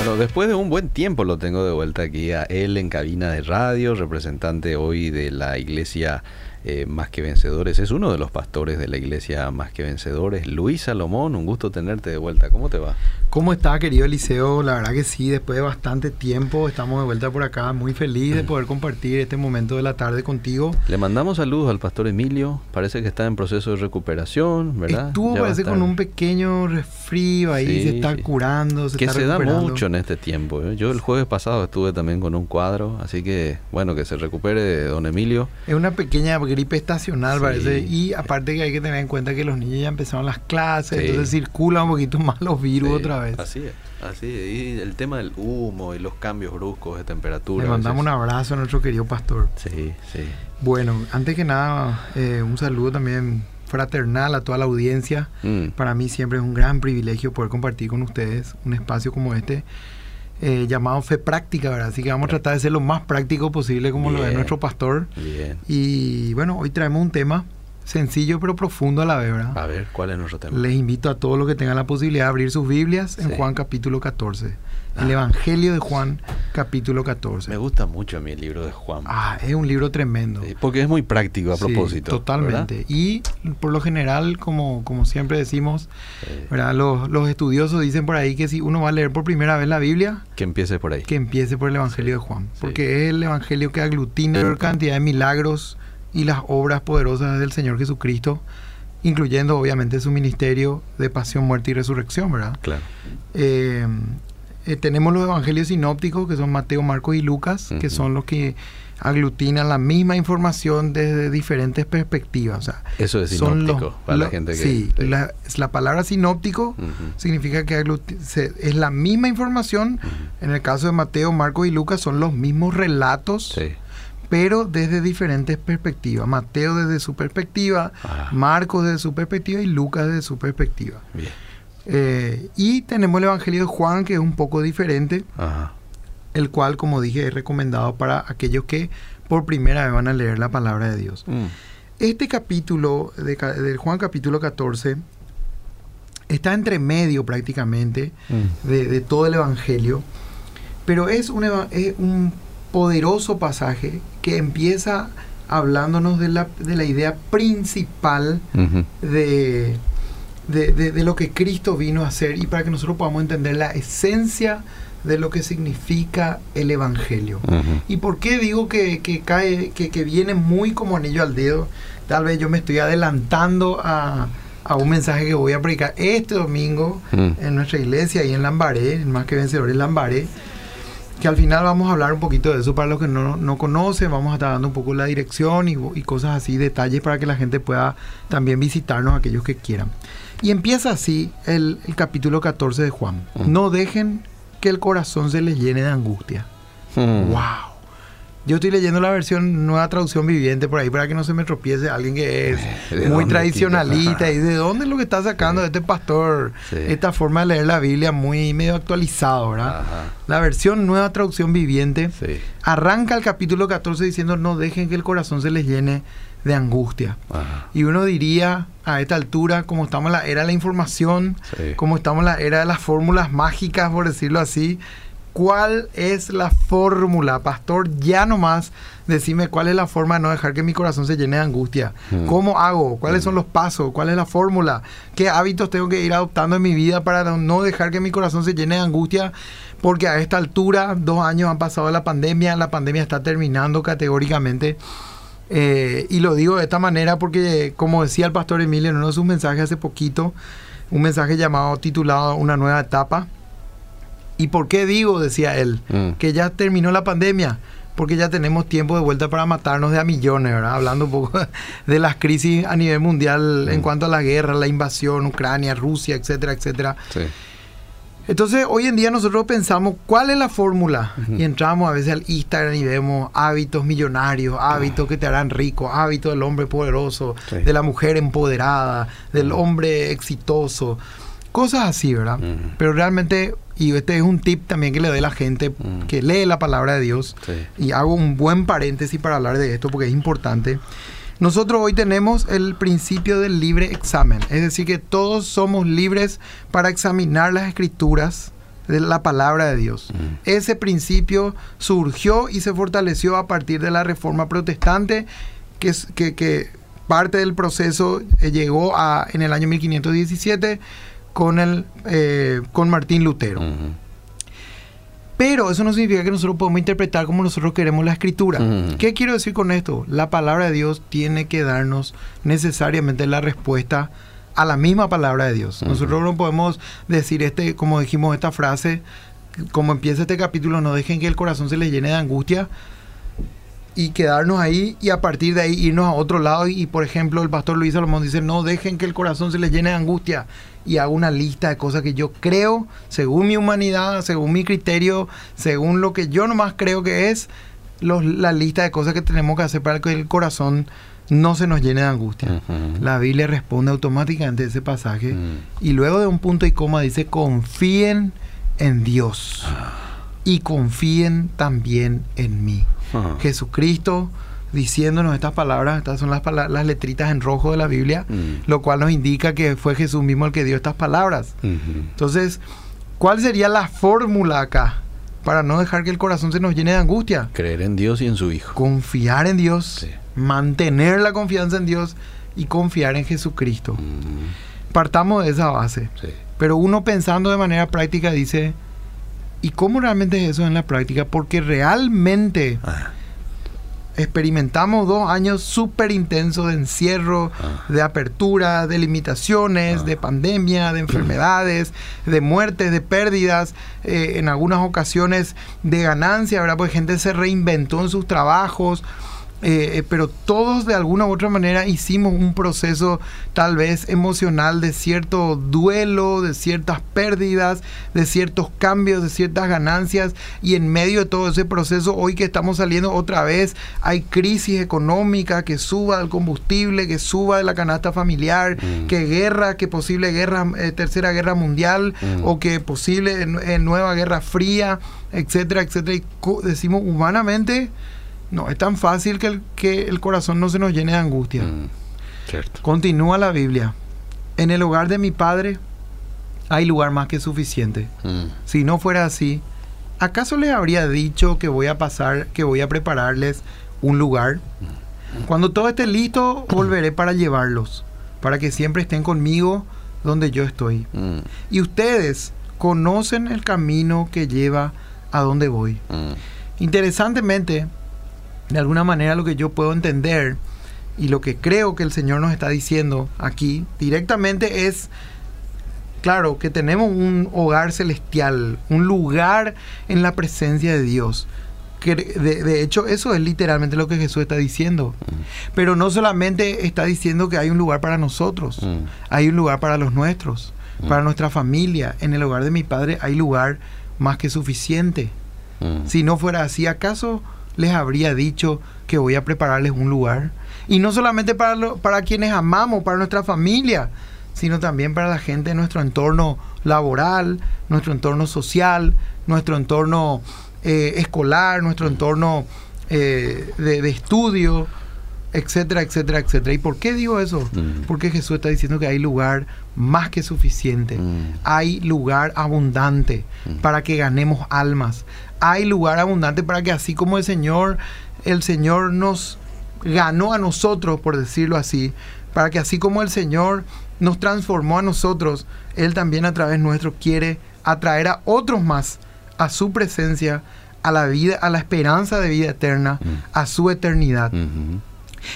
Bueno, después de un buen tiempo lo tengo de vuelta aquí a él en cabina de radio, representante hoy de la iglesia eh, Más que Vencedores. Es uno de los pastores de la iglesia Más que Vencedores. Luis Salomón, un gusto tenerte de vuelta. ¿Cómo te va? ¿Cómo está, querido Eliseo? La verdad que sí, después de bastante tiempo estamos de vuelta por acá. Muy feliz de poder compartir este momento de la tarde contigo. Le mandamos saludos al pastor Emilio. Parece que está en proceso de recuperación, ¿verdad? Estuvo, parece, con un pequeño resfrío ahí, se está curando, se que se da mucho en este tiempo. ¿eh? Yo el jueves pasado estuve también con un cuadro, así que, bueno, que se recupere don Emilio. Es una pequeña gripe estacional, parece. Y aparte que hay que tener en cuenta que los niños ya empezaron las clases, entonces circulan un poquito más los virus otra vez. Así es. Así y el tema del humo y los cambios bruscos de temperatura. Le mandamos un abrazo a nuestro querido pastor. Sí, sí. Bueno, antes que nada, eh, un saludo también fraternal a toda la audiencia. Mm. Para mí siempre es un gran privilegio poder compartir con ustedes un espacio como este. Eh, llamado Fe Práctica, ¿verdad? Así que vamos a tratar de ser lo más práctico posible como lo de nuestro pastor. Bien. Y bueno, hoy traemos un tema sencillo pero profundo a la vez, ¿verdad? A ver, ¿cuál es nuestro tema? Les invito a todos los que tengan la posibilidad de abrir sus Biblias en Juan capítulo 14. El ah. Evangelio de Juan, capítulo 14. Me gusta mucho a mí el libro de Juan. Ah, es un libro tremendo. porque es muy práctico a propósito. Totalmente. Y por lo general, como, como siempre decimos, ¿verdad? Los, los, estudiosos dicen por ahí que si uno va a leer por primera vez la Biblia, que empiece por ahí. Que empiece por el Evangelio de Juan. Porque es el Evangelio que aglutina la cantidad de milagros y las obras poderosas del Señor Jesucristo incluyendo obviamente su ministerio de pasión, muerte y resurrección, ¿verdad? Claro. Eh, eh, tenemos los evangelios sinópticos, que son Mateo, Marcos y Lucas, que son los que aglutinan la misma información desde diferentes perspectivas. Eso es sinóptico, para la gente que... Sí, la, la, palabra sinóptico significa que es la misma información. En el caso de Mateo, Marcos y Lucas son los mismos relatos. pero desde diferentes perspectivas. Mateo desde su perspectiva, ah. Marcos desde su perspectiva y Lucas desde su perspectiva. Bien. Eh, y tenemos el Evangelio de Juan, que es un poco diferente, el cual, como dije, es recomendado para aquellos que por primera vez van a leer la palabra de Dios. Mm. Este capítulo, de, del Juan capítulo 14, está entre medio prácticamente mm. de, todo el Evangelio, pero es un, un poderoso pasaje que empieza hablándonos de la, de la idea principal de de, lo que Cristo vino a hacer y para que nosotros podamos entender la esencia de lo que significa el Evangelio. ¿Y por qué digo que, cae, que, viene muy como anillo al dedo? Tal vez yo me estoy adelantando a, un mensaje que voy a predicar este domingo en nuestra iglesia, y en Lambaré, en Más que Vencedores Lambaré, que al final vamos a hablar un poquito de eso para los que no, no conocen, vamos a estar dando un poco la dirección y, y cosas así, detalles para que la gente pueda también visitarnos, aquellos que quieran. Y empieza así el, capítulo 14 de Juan. No dejen que el corazón se les llene de angustia. ¡Wow! Yo estoy leyendo la versión nueva traducción viviente por ahí para que no se me tropiece alguien que es eh, muy tradicionalista. ¿Y de dónde es lo que está sacando de este pastor? Esta forma de leer la Biblia muy medio actualizado, ¿verdad? La versión nueva traducción viviente arranca el capítulo 14 diciendo no dejen que el corazón se les llene de angustia. Y uno diría a esta altura, como estamos en la era de la información, como estamos en la era de las fórmulas mágicas, por decirlo así, ¿cuál es la fórmula? Pastor, ya nomás decime cuál es la forma de no dejar que mi corazón se llene de angustia. Mm. ¿Cómo hago? ¿Cuáles son mm. los pasos? ¿Cuál es la fórmula? ¿Qué hábitos tengo que ir adoptando en mi vida para no dejar que mi corazón se llene de angustia? Porque a esta altura, dos años han pasado de la pandemia, la pandemia está terminando categóricamente. Eh, y lo digo de esta manera porque, como decía el pastor Emilio en uno de sus mensajes hace poquito, un mensaje llamado, titulado Una nueva etapa. ¿Y por qué digo, decía él, mm. que ya terminó la pandemia? Porque ya tenemos tiempo de vuelta para matarnos de a millones, ¿verdad? Hablando un poco de las crisis a nivel mundial en mm. cuanto a la guerra, la invasión, Ucrania, Rusia, etcétera, etcétera. Sí. Entonces, hoy en día nosotros pensamos cuál es la fórmula y entramos a veces al Instagram y vemos hábitos millonarios, hábitos que te harán rico, hábitos del hombre poderoso, de la mujer empoderada, del hombre exitoso, cosas así, ¿verdad? Pero realmente, y este es un tip también que le doy a la gente que lee la palabra de Dios, y hago un buen paréntesis para hablar de esto porque es importante. Nosotros hoy tenemos el principio del libre examen, es decir, que todos somos libres para examinar las escrituras, de la palabra de Dios. Ese principio surgió y se fortaleció a partir de la reforma protestante, que, que, que parte del proceso eh, llegó a, en el año 1517 con, el, eh, con Martín Lutero. Pero eso no significa que nosotros podemos interpretar como nosotros queremos la escritura. ¿Qué quiero decir con esto? La palabra de Dios tiene que darnos necesariamente la respuesta a la misma palabra de Dios. Nosotros no podemos decir este, como dijimos esta frase, como empieza este capítulo, no dejen que el corazón se les llene de angustia y quedarnos ahí y a partir de ahí irnos a otro lado y, por ejemplo el pastor Luis Salomón dice no dejen que el corazón se les llene de angustia y hago una lista de cosas que yo creo, según mi humanidad, según mi criterio, según lo que yo nomás creo que es, la lista de cosas que tenemos que hacer para que el corazón no se nos llene de angustia. La Biblia responde automáticamente a ese pasaje mm. y luego de un punto y coma dice, confíen en Dios ah. Y confíen también en mí. Ah. Jesucristo diciéndonos estas palabras, estas son las, las letritas en rojo de la Biblia, mm. lo cual nos indica que fue Jesús mismo el que dio estas palabras. Entonces, ¿cuál sería la fórmula acá para no dejar que el corazón se nos llene de angustia? Creer en Dios y en su Hijo. Confiar en Dios, mantener la confianza en Dios y confiar en Jesucristo. Partamos de esa base. Pero uno pensando de manera práctica dice, ¿y cómo realmente es eso en la práctica? Porque realmente... Ah experimentamos dos años súper intensos de encierro, ah. de apertura, de limitaciones, de ah. pandemia, de enfermedades, de muertes, de pérdidas, eh, en algunas ocasiones de ganancia, ¿verdad? Pues gente se reinventó en sus trabajos. Eh, eh, pero todos de alguna u otra manera hicimos un proceso tal vez emocional de cierto duelo, de ciertas pérdidas, de ciertos cambios, de ciertas ganancias y en medio de todo ese proceso, hoy que estamos saliendo otra vez, hay crisis económica, que suba el combustible, que suba de la canasta familiar, mm. que guerra, que posible guerra, eh, tercera guerra mundial mm. o que posible nueva guerra fría, etcétera, etcétera. Y decimos humanamente, no es tan fácil que el, que el corazón no se nos llene de angustia. Mm, Continúa la Biblia. En el hogar de mi padre hay lugar más que suficiente. Mm. Si no fuera así, ¿acaso les habría dicho que voy a pasar, que voy a prepararles un lugar? Mm. Cuando todo esté listo, volveré para llevarlos, para que siempre estén conmigo donde yo estoy. Y ustedes conocen el camino que lleva a donde voy. Interesantemente, de alguna manera lo que yo puedo entender y lo que creo que el Señor nos está diciendo aquí directamente es, claro, que tenemos un hogar celestial, un lugar en la presencia de Dios. Que de, hecho, eso es literalmente lo que Jesús está diciendo. Mm. Pero no solamente está diciendo que hay un lugar para nosotros, mm. hay un lugar para los nuestros, mm. para nuestra familia. En el hogar de mi Padre hay lugar más que suficiente. Si no fuera así, ¿acaso les habría dicho que voy a prepararles un lugar. Y no solamente para, para quienes amamos, para nuestra familia, sino también para la gente de nuestro entorno laboral, nuestro entorno social, nuestro entorno eh, escolar, nuestro entorno eh, de, estudio, etcétera, etcétera, etcétera. ¿Y por qué digo eso? Mm. Porque Jesús está diciendo que hay lugar más que suficiente, mm. hay lugar abundante mm. para que ganemos almas, hay lugar abundante para que así como el Señor, el Señor nos ganó a nosotros, por decirlo así, para que así como el Señor nos transformó a nosotros, Él también a través nuestro quiere atraer a otros más a su presencia, a la vida, a la esperanza de vida eterna, a su eternidad.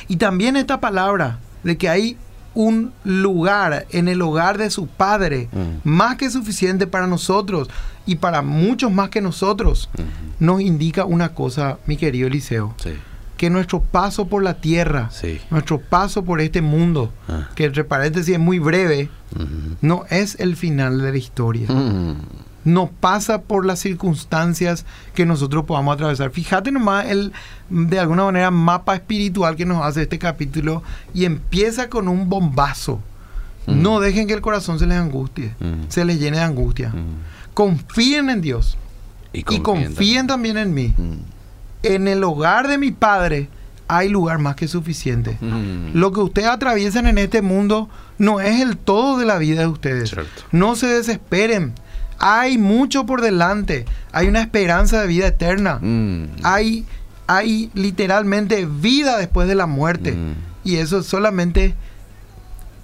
Y también esta palabra de que hay un lugar en el hogar de su Padre, mm. más que suficiente para nosotros y para muchos más que nosotros, nos indica una cosa, mi querido Eliseo. Que nuestro paso por la tierra, nuestro paso por este mundo, ah. que entre paréntesis es muy breve, no es el final de la historia. Mm. No pasa por las circunstancias que nosotros podamos atravesar. Fíjate nomás el, de alguna manera, mapa espiritual que nos hace este capítulo y empieza con un bombazo. Mm. No dejen que el corazón se les angustie, mm. se les llene de angustia confíen en Dios y confíen, también. en mí. Mm. En el hogar de mi Padre hay lugar más que suficiente. Mm. Lo que ustedes atraviesan en este mundo no es el todo de la vida de ustedes. No se desesperen. Hay mucho por delante. Hay una esperanza de vida eterna. Mm. Hay, hay literalmente vida después de la muerte. Mm. Y eso solamente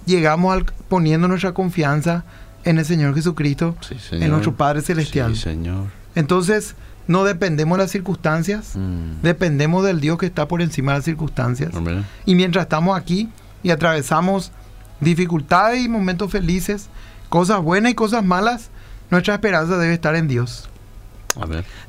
llegamos al, poniendo nuestra confianza en el Señor Jesucristo, en nuestro Padre Celestial. señor. Entonces, no dependemos de las circunstancias, mm. dependemos del Dios que está por encima de las circunstancias. Y mientras estamos aquí y atravesamos dificultades y momentos felices, cosas buenas y cosas malas, nuestra esperanza debe estar en Dios.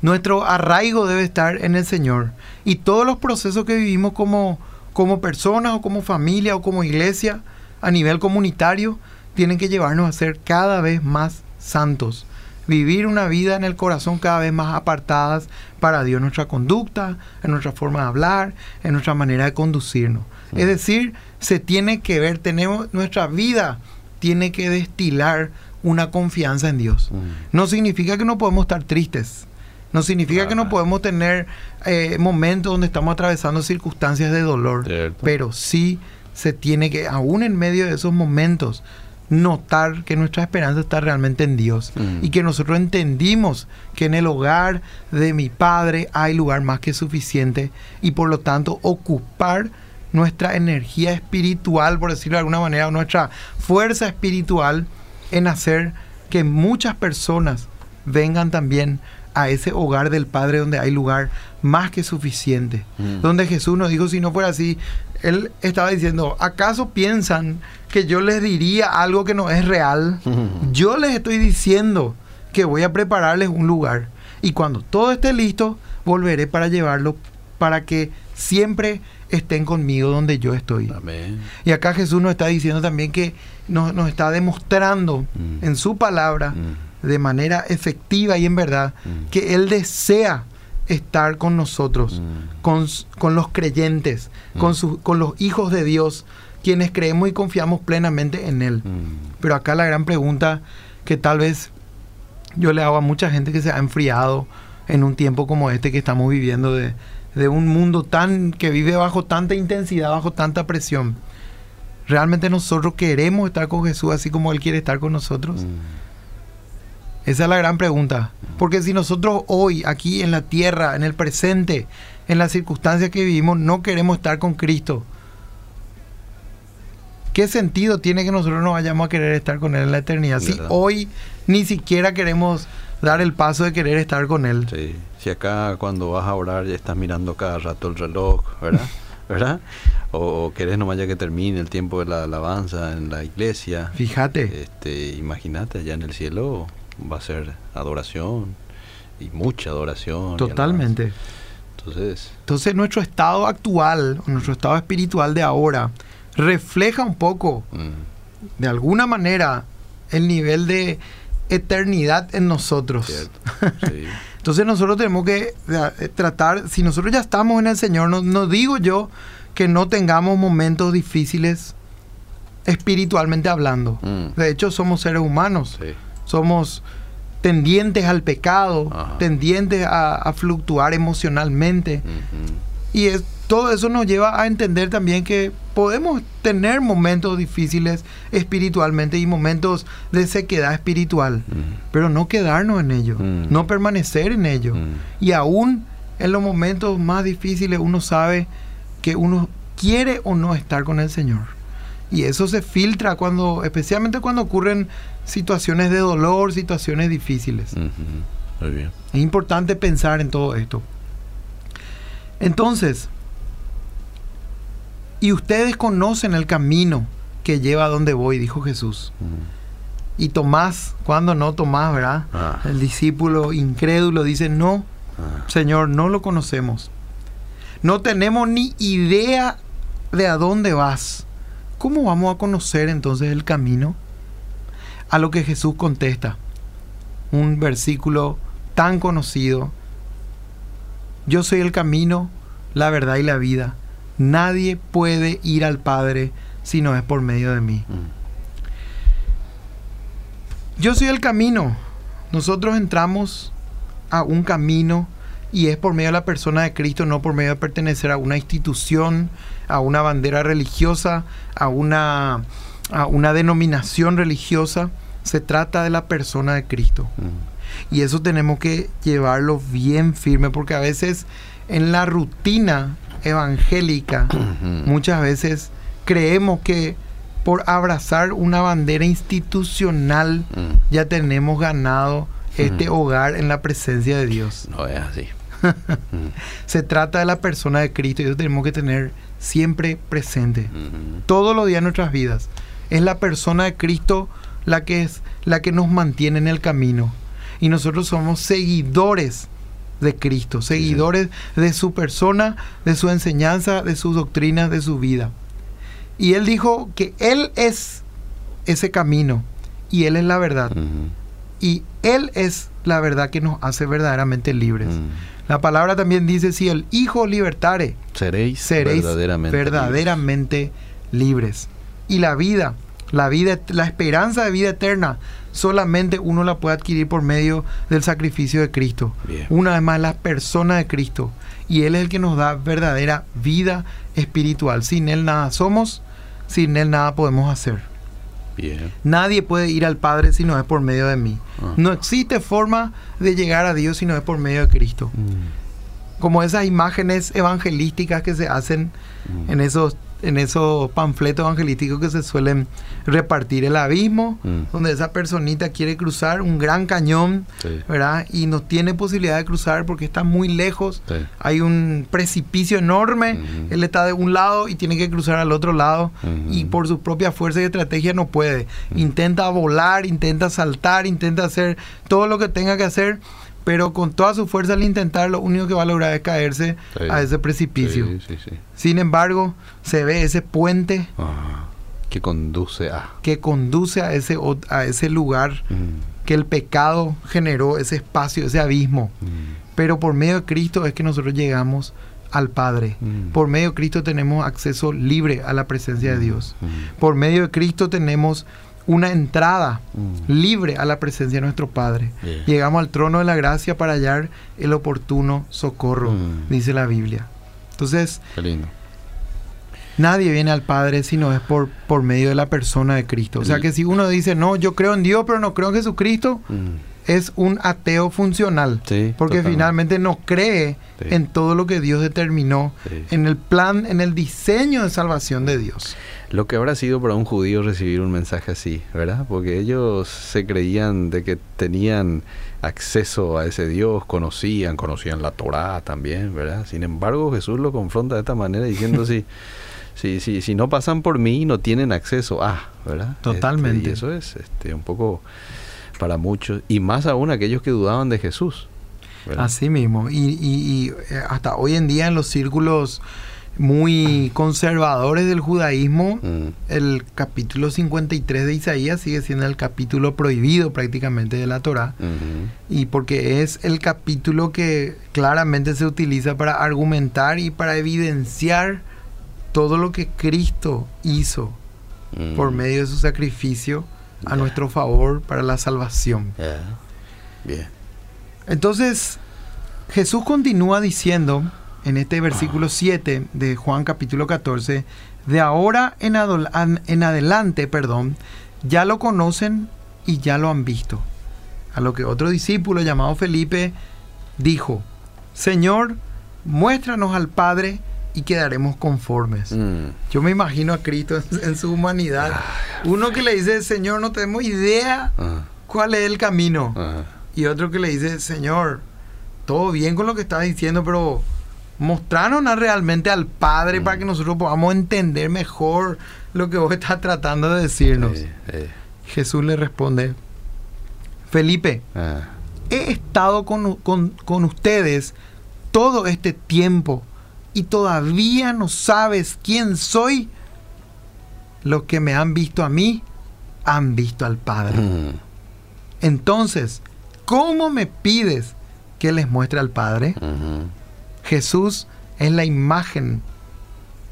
Nuestro arraigo debe estar en el Señor. Y todos los procesos que vivimos como, como personas o como familia o como iglesia a nivel comunitario tienen que llevarnos a ser cada vez más santos. Vivir una vida en el corazón cada vez más apartadas para Dios, nuestra conducta, en nuestra forma de hablar, en nuestra manera de conducirnos. Es decir, se tiene que ver, tenemos nuestra vida tiene que destilar una confianza en Dios. No significa que no podemos estar tristes. No significa que no podemos tener eh, momentos donde estamos atravesando circunstancias de dolor. Pero sí se tiene que, aún en medio de esos momentos, notar que nuestra esperanza está realmente en Dios y que nosotros entendimos que en el hogar de mi Padre hay lugar más que suficiente y por lo tanto ocupar nuestra energía espiritual, por decirlo de alguna manera, nuestra fuerza espiritual en hacer que muchas personas vengan también a ese hogar del Padre donde hay lugar más que suficiente. Mm. Donde Jesús nos dijo, si no fuera así, Él estaba diciendo, ¿acaso piensan que yo les diría algo que no es real? Yo les estoy diciendo que voy a prepararles un lugar. Y cuando todo esté listo, volveré para llevarlo para que siempre estén conmigo donde yo estoy. Y acá Jesús nos está diciendo también que nos, está demostrando mm. en su palabra mm. de manera efectiva y en verdad mm. que Él desea estar con nosotros, con, con, los creyentes, con, con los hijos de Dios, quienes creemos y confiamos plenamente en Él. Pero acá la gran pregunta que tal vez yo le hago a mucha gente que se ha enfriado en un tiempo como este que estamos viviendo de, de un mundo tan que vive bajo tanta intensidad, bajo tanta presión. ¿Realmente nosotros queremos estar con Jesús así como Él quiere estar con nosotros? Mm. Esa es la gran pregunta. Porque si nosotros hoy, aquí en la tierra, en el presente, en las circunstancias que vivimos, no queremos estar con Cristo, ¿qué sentido tiene que nosotros no vayamos a querer estar con Él en la eternidad? Si hoy ni siquiera queremos dar el paso de querer estar con Él. Sí. Si acá cuando vas a orar ya estás mirando cada rato el reloj, ¿verdad? ¿verdad? O, querés nomás ya que termine el tiempo de la alabanza en la iglesia. Fíjate. Este, imagínate, allá en el cielo va a ser adoración y mucha adoración. Totalmente. Entonces, Entonces nuestro estado actual, nuestro estado espiritual de ahora, refleja un poco, mm. de alguna manera, el nivel de eternidad en nosotros. Entonces nosotros tenemos que eh, tratar, si nosotros ya estamos en el Señor, no, digo yo que no tengamos momentos difíciles espiritualmente hablando. Mm. De hecho, somos seres humanos. Somos tendientes al pecado, tendientes a, fluctuar emocionalmente. Y es, todo eso nos lleva a entender también que podemos tener momentos difíciles espiritualmente y momentos de sequedad espiritual, mm. pero no quedarnos en ello, mm. no permanecer en ello. Y aún en los momentos más difíciles uno sabe que uno quiere o no estar con el Señor. Y eso se filtra cuando, especialmente cuando ocurren situaciones de dolor, situaciones difíciles. Es importante pensar en todo esto. Entonces, y ustedes conocen el camino que lleva a donde voy, dijo Jesús. Y Tomás, cuando no Tomás, ¿verdad? Ah. El discípulo incrédulo dice, no, ah. Señor, no lo conocemos. No tenemos ni idea de a dónde vas. ¿Cómo vamos a conocer entonces el camino? A lo que Jesús contesta. Un versículo tan conocido. Yo soy el camino, la verdad y la vida. Nadie puede ir al Padre si no es por medio de mí. Mm. Yo soy el camino. Nosotros entramos a un camino y es por medio de la persona de Cristo, no por medio de pertenecer a una institución, a una bandera religiosa, a una, a una denominación religiosa. Se trata de la persona de Cristo. Y eso tenemos que llevarlo bien firme porque a veces en la rutina evangélica muchas veces creemos que por abrazar una bandera institucional ya tenemos ganado este hogar en la presencia de Dios. No es así. Se trata de la persona de Cristo y eso tenemos que tener siempre presente. Todos los días de nuestras vidas. Es la persona de Cristo la que es la que nos mantiene en el camino. Y nosotros somos seguidores de Cristo, seguidores de su persona, de su enseñanza, de sus doctrinas, de su vida. Y él dijo que él es ese camino y él es la verdad. Y él es la verdad que nos hace verdaderamente libres. La palabra también dice, si el Hijo libertare, seréis, verdaderamente, verdaderamente libres. Y la vida, la vida, la esperanza de vida eterna, solamente uno la puede adquirir por medio del sacrificio de Cristo. Una vez más, la persona de Cristo. Y Él es el que nos da verdadera vida espiritual. Sin Él nada somos, sin Él nada podemos hacer. Nadie puede ir al Padre si no es por medio de mí. Ah. No existe forma de llegar a Dios si no es por medio de Cristo. Mm. Como esas imágenes evangelísticas que se hacen mm. en esos en esos panfletos evangelísticos que se suelen repartir el abismo, mm. donde esa personita quiere cruzar un gran cañón, ¿verdad? Y no tiene posibilidad de cruzar porque está muy lejos, hay un precipicio enorme, él está de un lado y tiene que cruzar al otro lado. Y por su propia fuerza y estrategia no puede. Intenta volar, intenta saltar, intenta hacer todo lo que tenga que hacer pero con toda su fuerza al intentar, lo único que va a lograr es caerse a ese precipicio. Sin embargo, se ve ese puente que conduce a que conduce a ese a ese lugar mm. que el pecado generó, ese espacio, ese abismo. Mm. Pero por medio de Cristo es que nosotros llegamos al Padre. Mm. Por medio de Cristo tenemos acceso libre a la presencia de Dios. Por medio de Cristo tenemos una entrada mm. libre a la presencia de nuestro Padre. Llegamos al trono de la gracia para hallar el oportuno socorro, mm. dice la Biblia. Entonces, nadie viene al Padre si no es por, por medio de la persona de Cristo. O sea que si uno dice, no, yo creo en Dios, pero no creo en Jesucristo, mm. Es un ateo funcional. porque finalmente no cree en todo lo que Dios determinó, en el plan, en el diseño de salvación de Dios. Lo que habrá sido para un judío recibir un mensaje así, ¿verdad? Porque ellos se creían de que tenían acceso a ese Dios, conocían, conocían la Torá también, ¿verdad? Sin embargo, Jesús lo confronta de esta manera diciendo si, si, si, si no pasan por mí, no tienen acceso a, ¿verdad? Totalmente. y eso es este, un poco para muchos, y más aún aquellos que dudaban de Jesús. Así mismo, y, y, y eh, hasta hoy en día en los círculos muy conservadores del judaísmo, mm. el capítulo 53 de Isaías sigue siendo el capítulo prohibido prácticamente de la Torah, y porque es el capítulo que claramente se utiliza para argumentar y para evidenciar todo lo que Cristo hizo por mm. medio de su sacrificio a nuestro favor para la salvación. Bien. Entonces, Jesús continúa diciendo, en este versículo 7 de Juan capítulo 14, de ahora en, en adelante, perdón, ya lo conocen y ya lo han visto. A lo que otro discípulo llamado Felipe dijo, Señor, muéstranos al Padre y quedaremos conformes. Mm. Yo me imagino a Cristo en, su humanidad. Ah, Uno que le dice, Señor, no tenemos idea cuál es el camino. Y otro que le dice, Señor, todo bien con lo que estás diciendo, pero mostrarnos realmente al Padre para que mm. nosotros podamos entender mejor lo que vos estás tratando de decirnos. Jesús le responde, Felipe, ah. he estado con, con, ustedes todo este tiempo y todavía no sabes quién soy. Los que me han visto a mí han visto al Padre. Mm. Entonces, ¿cómo me pides que les muestre al Padre? Jesús es la imagen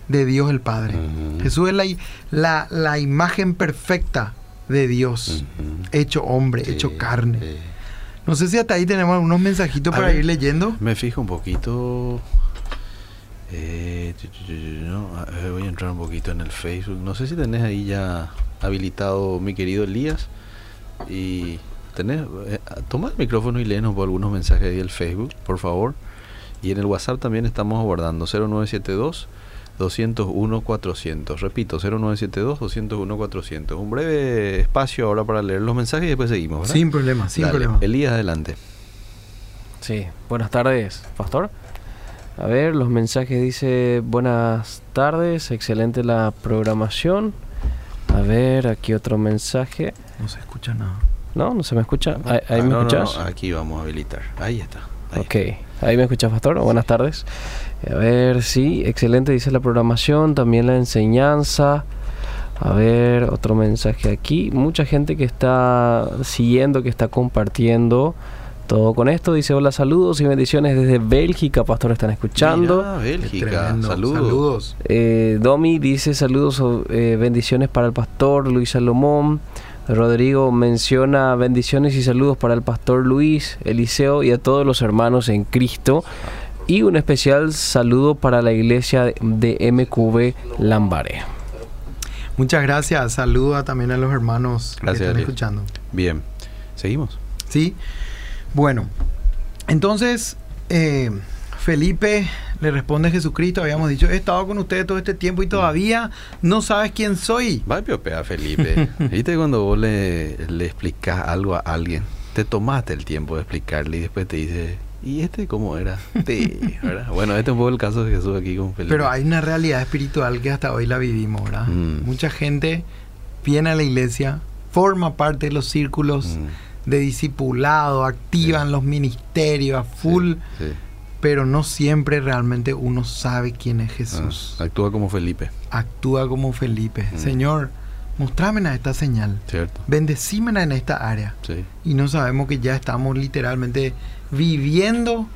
de Dios el Padre. Jesús es la, la, imagen perfecta de Dios, hecho hombre, hecho carne. No sé si hasta ahí tenemos algunos mensajitos para ir leyendo. Me fijo un poquito. Eh, voy a entrar un poquito en el Facebook. No sé si tenés ahí ya habilitado mi querido Elías Y tenés, eh, toma el micrófono y léenos por algunos mensajes ahí el Facebook, por favor. Y en el WhatsApp también estamos aguardando 0972 201 400. Repito, 0972 201 400. Un breve espacio ahora para leer los mensajes y después seguimos. Sin problema, sin problema. Elías, adelante. Sí, buenas tardes, Pastor. A ver, los mensajes dice buenas tardes, excelente la programación. A ver, aquí otro mensaje. No se escucha nada. ¿No? ¿No se me escucha? ¿Ahí, me escuchas? aquí vamos a habilitar. Ahí está. ok, ahí me escuchas, Pastor. Buenas tardes. A ver, sí, excelente, dice la programación, también la enseñanza. A ver, otro mensaje aquí. Mucha gente que está siguiendo, que está compartiendo todo con esto. Dice hola, saludos y bendiciones desde Bélgica, pastor, están escuchando. Bélgica, saludos. Eh, Domi dice saludos, eh, bendiciones para el pastor Luis Salomón. Rodrigo menciona bendiciones y saludos para el pastor Luis, Eliseo y a todos los hermanos en Cristo. Y un especial saludo para la iglesia de MQB Lambaré. Muchas gracias. Saludo también a los hermanos que están escuchando. Bien. ¿Seguimos? Sí. Bueno, entonces eh, Felipe le responde a Jesucristo, habíamos dicho, he estado con ustedes todo este tiempo y todavía no sabes quién soy. Va a Felipe. ¿Viste cuando vos le, le explicas algo a alguien? Te tomaste el tiempo de explicarle y después te dice, ¿Y este cómo era? Sí, ¿verdad? Bueno, este es un poco el caso de Jesús aquí con Felipe. Pero hay una realidad espiritual que hasta hoy la vivimos, ¿verdad? Mm. Mucha gente viene a la iglesia, forma parte de los círculos mm. De discipulado, activan los ministerios a full, pero no siempre realmente uno sabe quién es Jesús. Ah, actúa como Felipe. Actúa como Felipe. Mm. Señor, mostrame a esta señal. Cierto. Bendecímena en esta área. Y no sabemos que ya estamos literalmente viviendo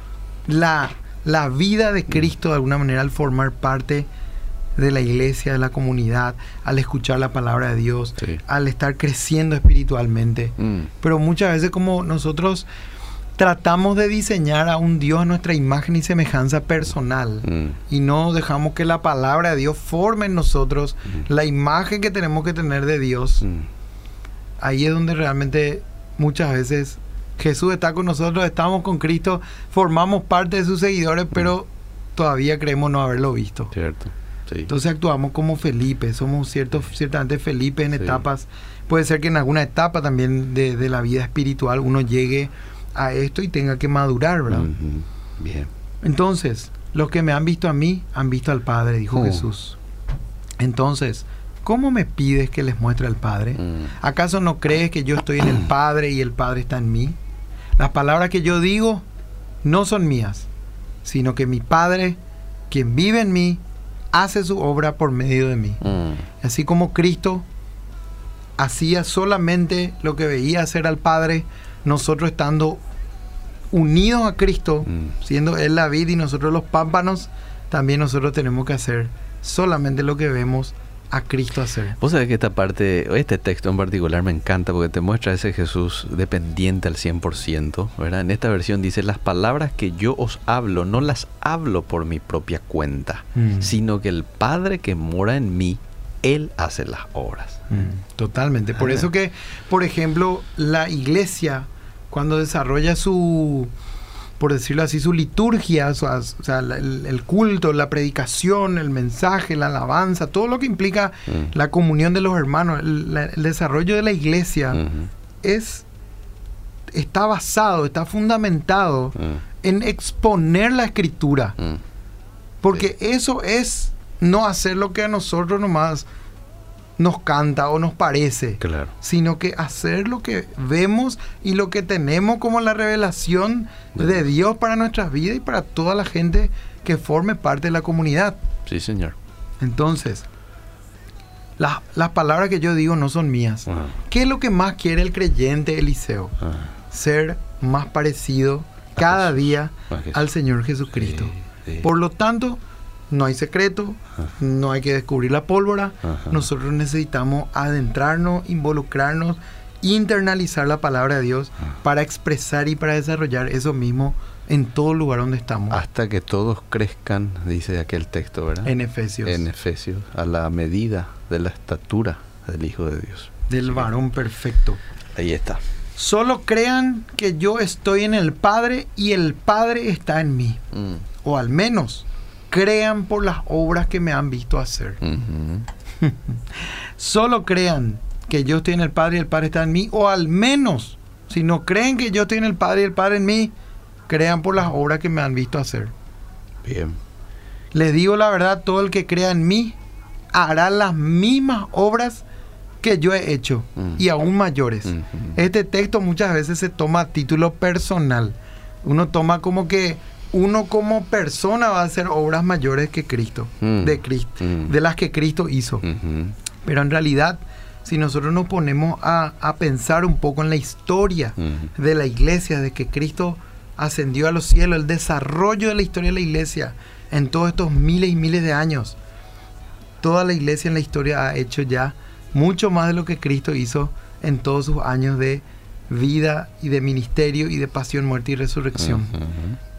la, la vida de Cristo de alguna manera al formar parte de la iglesia, de la comunidad, al escuchar la palabra de Dios, al estar creciendo espiritualmente. Mm. Pero muchas veces como nosotros tratamos de diseñar a un Dios a nuestra imagen y semejanza personal mm. y no dejamos que la palabra de Dios forme en nosotros mm. la imagen que tenemos que tener de Dios. Ahí es donde realmente muchas veces Jesús está con nosotros, estamos con Cristo, formamos parte de sus seguidores, pero todavía creemos no haberlo visto. Cierto. Entonces actuamos como Felipe, somos ciertos, ciertamente Felipe en etapas. Puede ser que en alguna etapa también de, la vida espiritual uno llegue a esto y tenga que madurar, ¿verdad? Bien. Entonces, los que me han visto a mí, han visto al Padre, dijo oh. Jesús. Entonces, ¿cómo me pides que les muestre al Padre? Mm. ¿Acaso no crees que yo estoy en el Padre y el Padre está en mí? Las palabras que yo digo no son mías, sino que mi Padre, quien vive en mí, hace su obra por medio de mí. Mm. Así como Cristo hacía solamente lo que veía hacer al Padre, nosotros estando unidos a Cristo, mm. siendo Él la vida y nosotros los pámpanos, también nosotros tenemos que hacer solamente lo que vemos a Cristo hacer. Vos sabés que esta parte, este texto en particular me encanta porque te muestra ese Jesús dependiente al 100%, ¿verdad? En esta versión dice, las palabras que yo os hablo no las hablo por mi propia cuenta, mm. sino que el Padre que mora en mí, Él hace las obras. Mm, totalmente. Por eso que, por ejemplo, la iglesia, cuando desarrolla su por decirlo así, su liturgia, o sea, el, culto, la predicación, el mensaje, la alabanza, todo lo que implica mm. la comunión de los hermanos, el, desarrollo de la iglesia, es está basado, está fundamentado mm. en exponer la escritura. Mm. Porque eso es no hacer lo que a nosotros nomás nos canta o nos parece, claro. sino que hacer lo que vemos y lo que tenemos como la revelación de Dios para nuestras vidas y para toda la gente que forme parte de la comunidad. Sí, Señor. Entonces, las palabras que yo digo no son mías. ¿Qué es lo que más quiere el creyente Eliseo? Ser más parecido cada día al Señor Jesucristo. Por lo tanto, no hay secreto, no hay que descubrir la pólvora. Nosotros necesitamos adentrarnos, involucrarnos, internalizar la palabra de Dios para expresar y para desarrollar eso mismo en todo lugar donde estamos. Hasta que todos crezcan, dice aquel texto, ¿verdad? En Efesios. En Efesios, a la medida de la estatura del Hijo de Dios. Del varón perfecto. Ahí está. Solo crean que yo estoy en el Padre y el Padre está en mí. Mm. O al menos crean por las obras que me han visto hacer. Solo crean que yo estoy en el Padre y el Padre está en mí. O al menos, si no creen que yo estoy en el Padre y el Padre en mí, crean por las obras que me han visto hacer. Bien. Les digo la verdad, todo el que crea en mí hará las mismas obras que yo he hecho mm. y aún mayores. Este texto muchas veces se toma a título personal. Uno toma como que uno como persona va a hacer obras mayores que Cristo, de Cristo, de las que Cristo hizo. Pero en realidad, si nosotros nos ponemos a, a pensar un poco en la historia de la iglesia, de que Cristo ascendió a los cielos, el desarrollo de la historia de la iglesia en todos estos miles y miles de años, toda la iglesia en la historia ha hecho ya mucho más de lo que Cristo hizo en todos sus años de vida y de ministerio y de pasión, muerte y resurrección.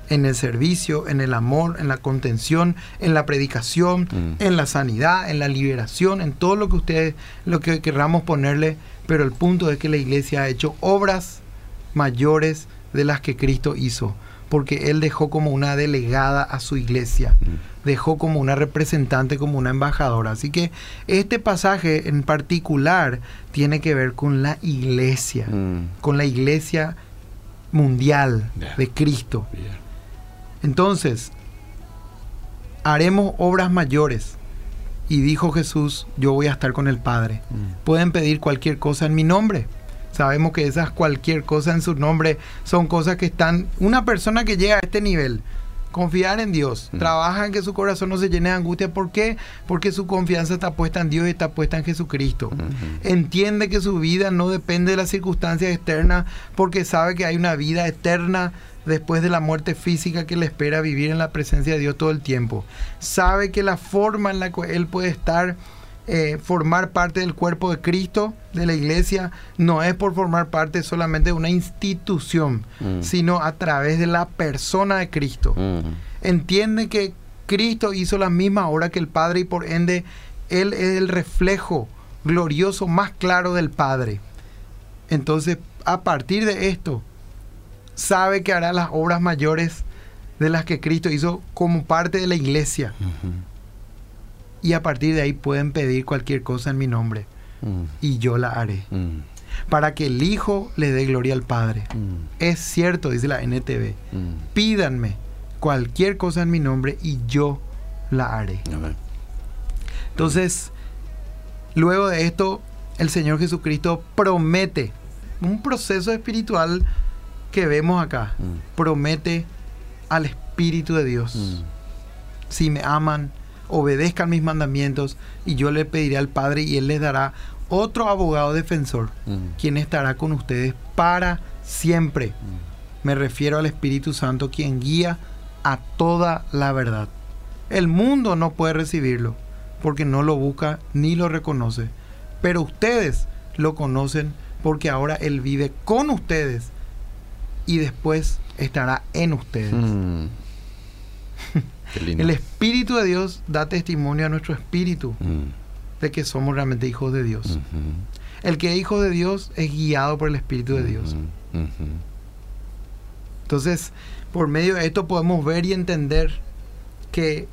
En el servicio, en el amor, en la contención, en la predicación, mm. en la sanidad, en la liberación, en todo lo que ustedes, lo que querramos ponerle, pero el punto es que la iglesia ha hecho obras mayores de las que Cristo hizo porque él dejó como una delegada a su iglesia, mm. dejó como una representante, como una embajadora. Así que este pasaje en particular tiene que ver con la iglesia, mm. con la iglesia mundial de Cristo. Entonces, haremos obras mayores. Y dijo Jesús, yo voy a estar con el Padre. Mm. Pueden pedir cualquier cosa en mi nombre Sabemos que esas cualquier cosa en su nombre son cosas que están... Una persona que llega a este nivel, confiar en Dios, mm. trabaja en que su corazón no se llene de angustia. ¿Por qué? Porque su confianza está puesta en Dios y está puesta en Jesucristo. Entiende que su vida no depende de las circunstancias externas porque sabe que hay una vida eterna después de la muerte física que le espera vivir en la presencia de Dios todo el tiempo. Sabe que la forma en la que él puede estar eh, formar parte del cuerpo de Cristo, de la iglesia, no es por formar parte solamente de una institución, mm. sino a través de la persona de Cristo. Mm. Entiende que Cristo hizo la misma obra que el Padre y por ende Él es el reflejo glorioso más claro del Padre. Entonces, a partir de esto, sabe que hará las obras mayores de las que Cristo hizo como parte de la iglesia y a partir de ahí pueden pedir cualquier cosa en mi nombre mm. y yo la haré. Mm. Para que el Hijo le dé gloria al Padre. Mm. Es cierto, dice la NTV. Pídanme cualquier cosa en mi nombre y yo la haré. Entonces, luego de esto, el Señor Jesucristo promete un proceso espiritual que vemos acá. Promete al Espíritu de Dios. Si me aman, obedezcan mis mandamientos y yo le pediré al Padre y Él les dará otro abogado defensor, quien estará con ustedes para siempre. Me refiero al Espíritu Santo, quien guía a toda la verdad. El mundo no puede recibirlo, porque no lo busca ni lo reconoce. Pero ustedes lo conocen porque ahora Él vive con ustedes y después estará en ustedes. Mm. El Espíritu de Dios da testimonio a nuestro espíritu mm. de que somos realmente hijos de Dios. El que es hijo de Dios es guiado por el Espíritu de Dios. Entonces, por medio de esto podemos ver y entender que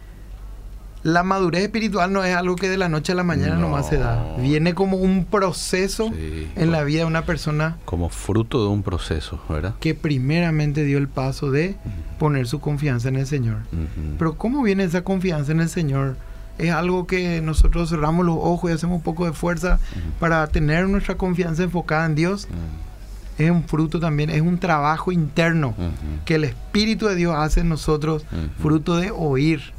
la madurez espiritual no es algo que de la noche a la mañana nomás se da. Viene como un proceso en la vida de una persona. Como fruto de un proceso, ¿verdad? Que primeramente dio el paso de poner su confianza en el Señor. Pero ¿cómo viene esa confianza en el Señor? Es algo que nosotros cerramos los ojos y hacemos un poco de fuerza para tener nuestra confianza enfocada en Dios. Es un fruto también, es un trabajo interno que el Espíritu de Dios hace en nosotros, fruto de oír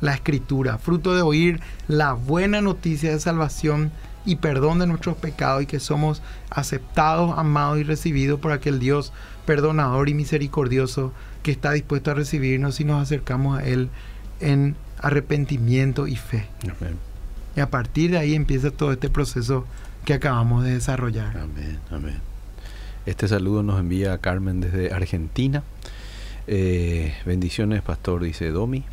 la escritura, fruto de oír la buena noticia de salvación y perdón de nuestros pecados y que somos aceptados, amados y recibidos por aquel Dios perdonador y misericordioso que está dispuesto a recibirnos si nos acercamos a Él en arrepentimiento y fe. Y a partir de ahí empieza todo este proceso que acabamos de desarrollar. Amén, amén. Este saludo nos envía Carmen desde Argentina. Eh, bendiciones, pastor, dice Domi.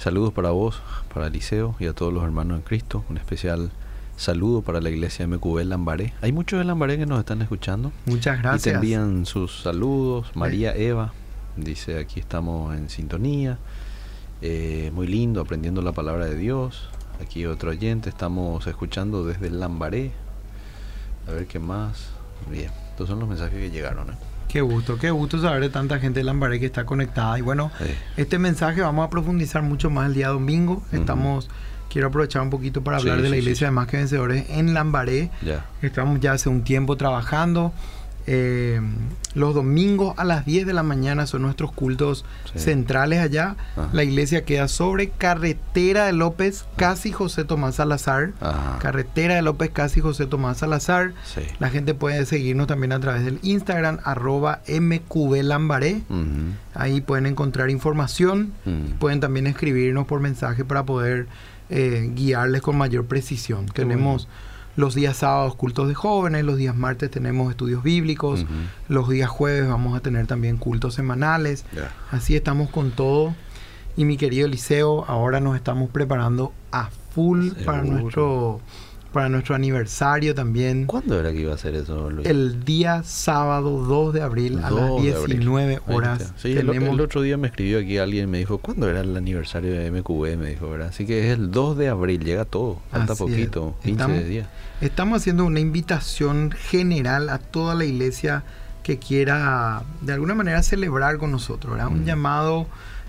Saludos para vos, para Eliseo y a todos los hermanos en Cristo. Un especial Saludo para la iglesia MQB Lambaré. Hay muchos de Lambaré que nos están escuchando. Muchas gracias. Y te envían sus saludos. María Eva dice aquí estamos en sintonía. Eh, muy lindo, aprendiendo la palabra de Dios. Aquí otro oyente, estamos escuchando desde Lambaré. A ver qué más. Bien, estos son los mensajes que llegaron. ¿eh? Qué gusto, qué gusto saber de tanta gente de Lambaré que está conectada. Y bueno, este mensaje vamos a profundizar mucho más el día domingo. Estamos, quiero aprovechar un poquito para hablar de la iglesia de Más que Vencedores en Lambaré. Estamos ya hace un tiempo trabajando. Eh, los domingos a las 10 de la mañana son nuestros cultos centrales allá. La iglesia queda sobre carretera de López, casi José Tomás Salazar. Carretera de López, casi José Tomás Salazar. La gente puede seguirnos también a través del Instagram, arroba mqblambaré. Ahí pueden encontrar información. Pueden también escribirnos por mensaje para poder eh, guiarles con mayor precisión. Tenemos los días sábados cultos de jóvenes, los días martes tenemos estudios bíblicos, los días jueves vamos a tener también cultos semanales. Así estamos con todo. Y mi querido Eliseo, ahora nos estamos preparando a full para nuestro para nuestro aniversario también. ¿Cuándo era que iba a ser eso, Luis? El día sábado 2 de abril a las 19 horas. Sí, el, otro día me escribió aquí alguien y me dijo, ¿cuándo era el aniversario de MQB? Me dijo, ¿verdad? Así que es el 2 de abril, llega todo, falta poquito, 15 días. Estamos haciendo una invitación general a toda la iglesia que quiera de alguna manera celebrar con nosotros, ¿verdad? Un mm. llamado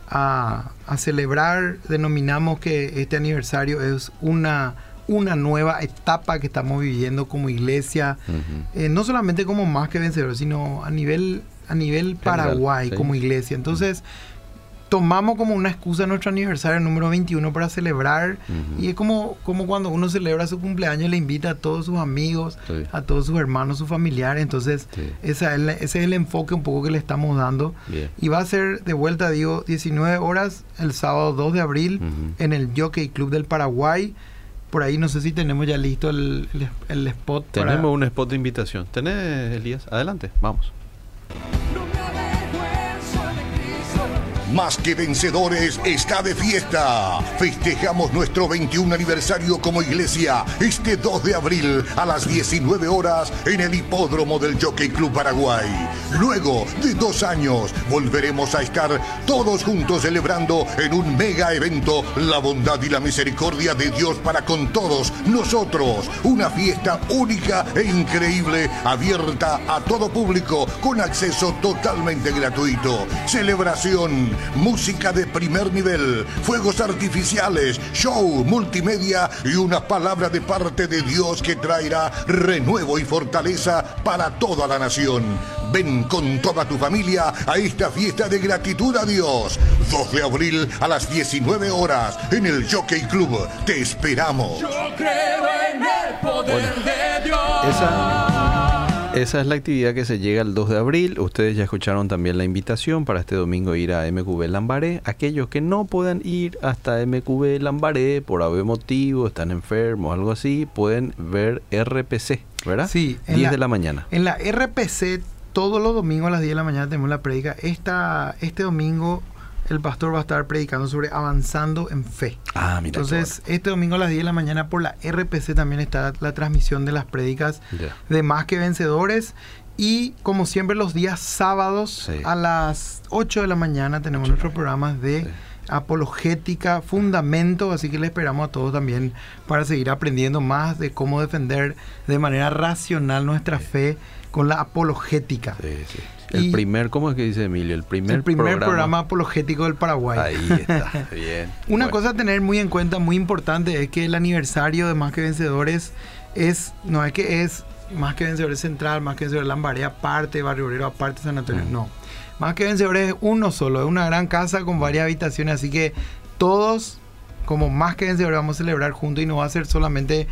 a, a celebrar, denominamos que este aniversario es una una nueva etapa que estamos viviendo como iglesia, eh, no solamente como más que vencedores, sino a nivel, a nivel Paraguay como iglesia. Entonces, tomamos como una excusa nuestro aniversario número 21 para celebrar y es como, como cuando uno celebra su cumpleaños le invita a todos sus amigos, a todos sus hermanos, sus familiares, entonces ese es el enfoque un poco que le estamos dando. Y va a ser de vuelta, digo, 19 horas el sábado 2 de abril en el Jockey Club del Paraguay por ahí no sé si tenemos ya listo el, el, spot. Tenemos un spot de invitación. ¿Tenés, Elías? Adelante, vamos. Más que vencedores está de fiesta. Festejamos nuestro 21 aniversario como iglesia este 2 de abril a las 19 horas en el hipódromo del Jockey Club Paraguay. Luego de dos años volveremos a estar todos juntos celebrando en un mega evento la bondad y la misericordia de Dios para con todos nosotros. Una fiesta única e increíble abierta a todo público con acceso totalmente gratuito. Celebración música de primer nivel, fuegos artificiales, show, multimedia y una palabra de parte de Dios que traerá renuevo y fortaleza para toda la nación. Ven con toda tu familia a esta fiesta de gratitud a Dios. 2 de abril a las 19 horas en el Jockey Club. Te esperamos. Yo creo en el poder de Dios. Esa es la actividad que se llega el 2 de abril. Ustedes ya escucharon también la invitación para este domingo ir a MQB Lambaré. Aquellos que no puedan ir hasta MQB Lambaré por algún motivo, están enfermos, algo así, pueden ver RPC, ¿verdad? Sí. 10 de la mañana. En la RPC, todos los domingos a las 10 de la mañana tenemos la prédica. Esta, este domingo el pastor va a estar predicando sobre avanzando en fe. Ah, mira. Entonces, este domingo a las 10 de la mañana por la RPC también está la transmisión de las prédicas de Más que Vencedores. Y como siempre los días sábados a las 8 de la mañana tenemos nuestros programas de apologética, fundamento, así que le esperamos a todos también para seguir aprendiendo más de cómo defender de manera racional nuestra fe con la apologética. Sí, sí. El primer, ¿cómo es que dice Emilio? El primer, el primer programa, apologético del Paraguay. Ahí está, bien. Una cosa a tener muy en cuenta, muy importante, es que el aniversario de Más que Vencedores es, no es que es Más que Vencedores Central, Más que Vencedores Lambaré aparte, Barrio Obrero aparte, San Antonio, mm. no. Más que Vencedores es uno solo, es una gran casa con varias habitaciones, así que todos, como Más que Vencedores, vamos a celebrar juntos y no va a ser solamente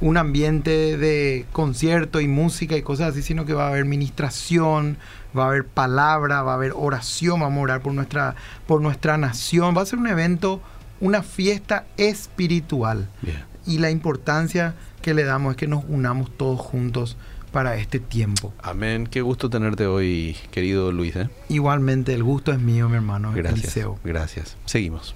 un ambiente de concierto y música y cosas así, sino que va a haber ministración, va a haber palabra, va a haber oración, vamos a orar por nuestra, por nuestra nación. Va a ser un evento, una fiesta espiritual. Y la importancia que le damos es que nos unamos todos juntos para este tiempo. Amén. Qué gusto tenerte hoy, querido Luis. ¿eh? Igualmente, el gusto es mío, mi hermano. Gracias. Gracias. Seguimos.